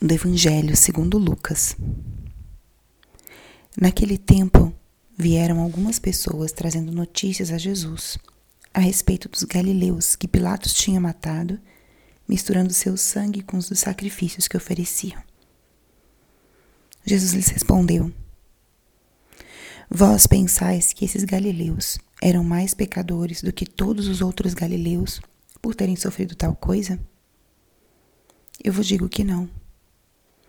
do Evangelho segundo Lucas. Naquele tempo, vieram algumas pessoas trazendo notícias a Jesus a respeito dos galileus que Pilatos tinha matado, misturando seu sangue com os dos sacrifícios que ofereciam. Jesus lhes respondeu: Vós pensais que esses galileus eram mais pecadores do que todos os outros galileus por terem sofrido tal coisa? Eu vos digo que não.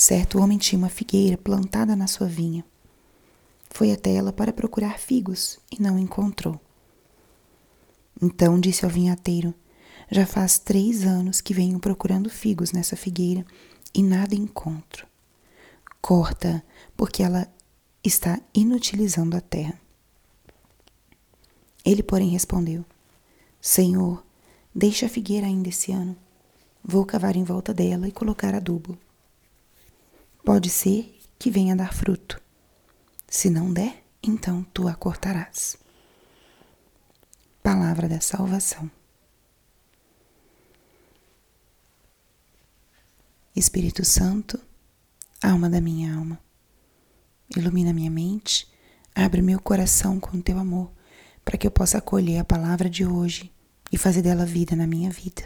Certo homem tinha uma figueira plantada na sua vinha. Foi até ela para procurar figos e não encontrou. Então disse ao vinhateiro: Já faz três anos que venho procurando figos nessa figueira e nada encontro. Corta, porque ela está inutilizando a terra. Ele, porém, respondeu: Senhor, deixa a figueira ainda esse ano. Vou cavar em volta dela e colocar adubo. Pode ser que venha dar fruto. Se não der, então tu a cortarás. Palavra da salvação. Espírito Santo, alma da minha alma, ilumina minha mente, abre meu coração com teu amor, para que eu possa acolher a palavra de hoje e fazer dela vida na minha vida.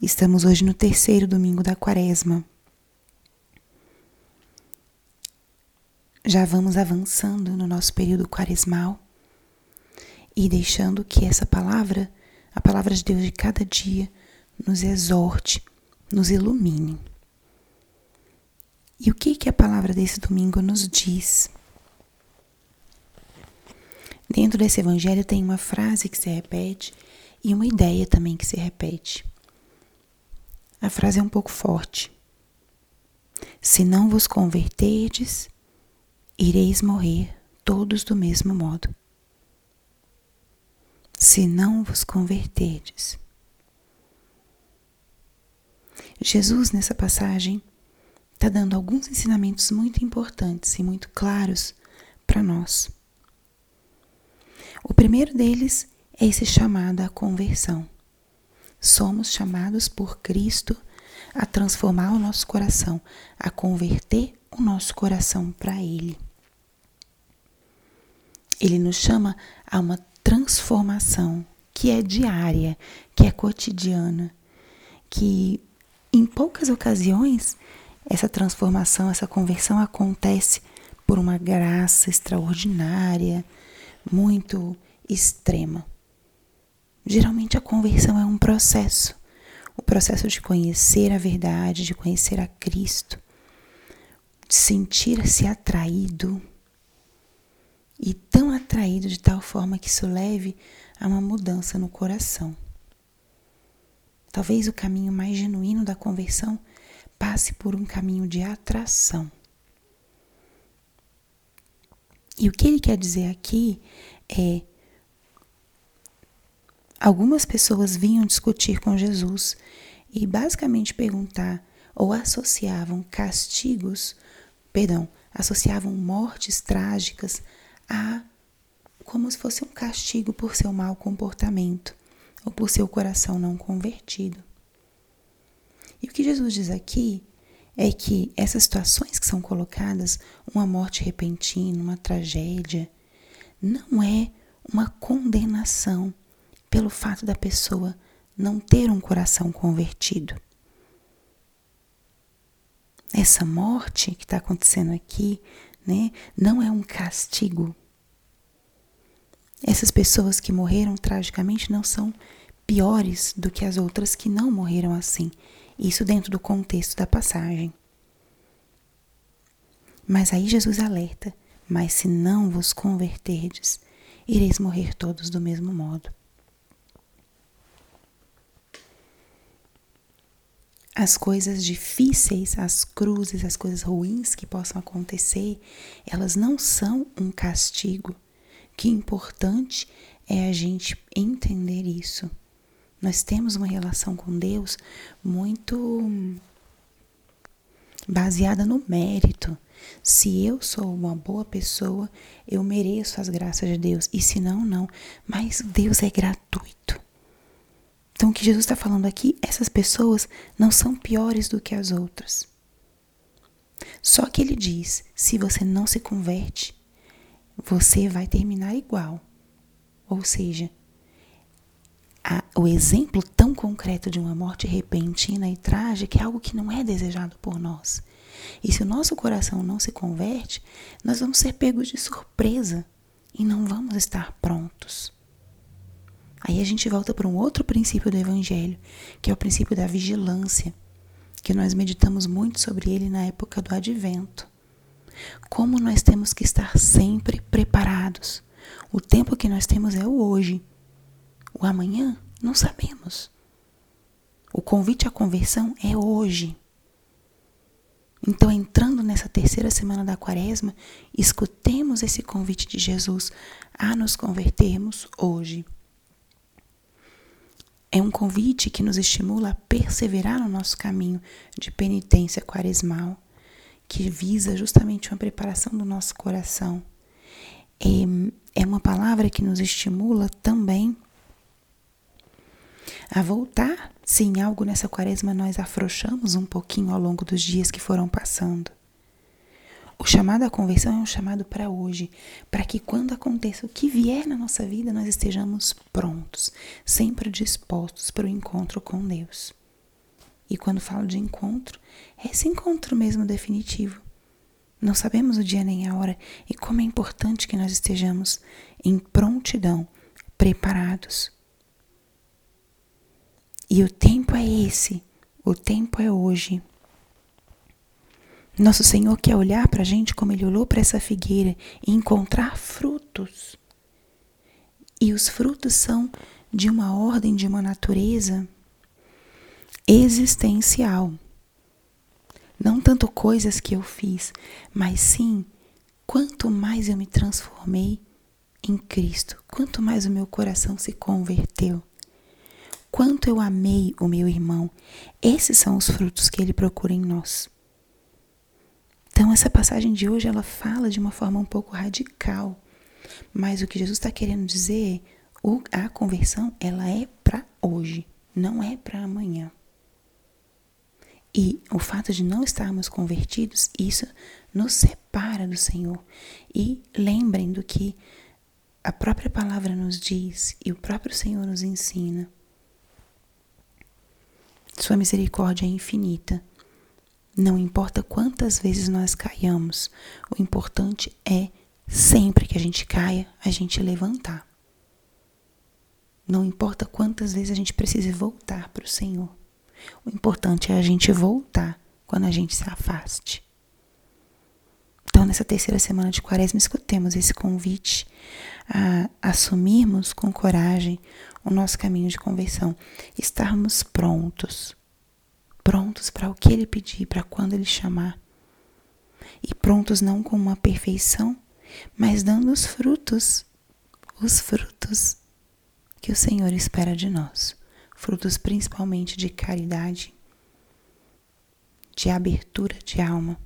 Estamos hoje no terceiro domingo da quaresma. Já vamos avançando no nosso período quaresmal e deixando que essa palavra, a palavra de Deus de cada dia, nos exorte, nos ilumine. E o que, que a palavra desse domingo nos diz? Dentro desse evangelho tem uma frase que se repete e uma ideia também que se repete. A frase é um pouco forte. Se não vos converterdes, ireis morrer todos do mesmo modo. Se não vos converterdes. Jesus, nessa passagem, está dando alguns ensinamentos muito importantes e muito claros para nós. O primeiro deles é esse chamado à conversão somos chamados por Cristo a transformar o nosso coração, a converter o nosso coração para Ele. Ele nos chama a uma transformação que é diária, que é cotidiana, que em poucas ocasiões essa transformação, essa conversão acontece por uma graça extraordinária, muito extrema. Geralmente a conversão é um processo, o processo de conhecer a verdade, de conhecer a Cristo, de sentir-se atraído e tão atraído de tal forma que isso leve a uma mudança no coração. Talvez o caminho mais genuíno da conversão passe por um caminho de atração. E o que ele quer dizer aqui é Algumas pessoas vinham discutir com Jesus e basicamente perguntar ou associavam castigos, perdão, associavam mortes trágicas a como se fosse um castigo por seu mau comportamento ou por seu coração não convertido. E o que Jesus diz aqui é que essas situações que são colocadas, uma morte repentina, uma tragédia, não é uma condenação pelo fato da pessoa não ter um coração convertido. Essa morte que está acontecendo aqui, né, não é um castigo. Essas pessoas que morreram tragicamente não são piores do que as outras que não morreram assim. Isso dentro do contexto da passagem. Mas aí Jesus alerta: Mas se não vos converterdes, ireis morrer todos do mesmo modo. As coisas difíceis, as cruzes, as coisas ruins que possam acontecer, elas não são um castigo. Que importante é a gente entender isso. Nós temos uma relação com Deus muito baseada no mérito. Se eu sou uma boa pessoa, eu mereço as graças de Deus. E se não, não. Mas Deus é gratuito. Então, o que Jesus está falando aqui, essas pessoas não são piores do que as outras. Só que ele diz: se você não se converte, você vai terminar igual. Ou seja, a, o exemplo tão concreto de uma morte repentina e trágica é algo que não é desejado por nós. E se o nosso coração não se converte, nós vamos ser pegos de surpresa e não vamos estar prontos. Aí a gente volta para um outro princípio do Evangelho, que é o princípio da vigilância, que nós meditamos muito sobre ele na época do advento. Como nós temos que estar sempre preparados. O tempo que nós temos é o hoje. O amanhã não sabemos. O convite à conversão é hoje. Então, entrando nessa terceira semana da quaresma, escutemos esse convite de Jesus a nos convertermos hoje. É um convite que nos estimula a perseverar no nosso caminho de penitência quaresmal, que visa justamente uma preparação do nosso coração. É, uma palavra que nos estimula também a voltar. Se em algo nessa quaresma nós afrouxamos um pouquinho ao longo dos dias que foram passando. O chamado à conversão é um chamado para hoje, para que quando aconteça o que vier na nossa vida, nós estejamos prontos, sempre dispostos para o encontro com Deus. E quando falo de encontro, é esse encontro mesmo definitivo. Não sabemos o dia nem a hora e como é importante que nós estejamos em prontidão, preparados. E o tempo é esse, o tempo é hoje. Nosso Senhor quer olhar para a gente como Ele olhou para essa figueira e encontrar frutos. E os frutos são de uma ordem, de uma natureza existencial. Não tanto coisas que eu fiz, mas sim quanto mais eu me transformei em Cristo, quanto mais o meu coração se converteu, quanto eu amei o meu irmão. Esses são os frutos que ele procura em nós. Então essa passagem de hoje ela fala de uma forma um pouco radical, mas o que Jesus está querendo dizer a conversão ela é para hoje, não é para amanhã. E o fato de não estarmos convertidos, isso nos separa do Senhor. E lembrem do que a própria palavra nos diz e o próprio Senhor nos ensina. Sua misericórdia é infinita não importa quantas vezes nós caiamos, o importante é sempre que a gente caia, a gente levantar. Não importa quantas vezes a gente precise voltar para o Senhor. O importante é a gente voltar quando a gente se afaste. Então, nessa terceira semana de quaresma, escutemos esse convite a assumirmos com coragem o nosso caminho de conversão, estarmos prontos prontos para o que ele pedir, para quando ele chamar. E prontos não com uma perfeição, mas dando os frutos, os frutos que o Senhor espera de nós. Frutos principalmente de caridade, de abertura de alma,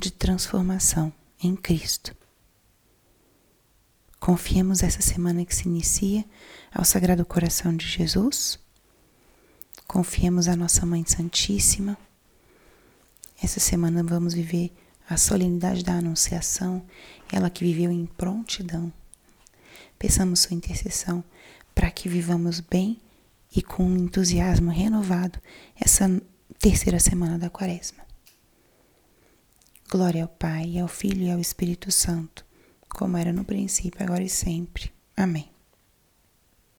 de transformação em Cristo. Confiemos essa semana que se inicia ao Sagrado Coração de Jesus Confiemos a nossa Mãe Santíssima. Essa semana vamos viver a solenidade da Anunciação, ela que viveu em prontidão. Peçamos sua intercessão para que vivamos bem e com um entusiasmo renovado essa terceira semana da Quaresma. Glória ao Pai, ao Filho e ao Espírito Santo, como era no princípio, agora e sempre. Amém.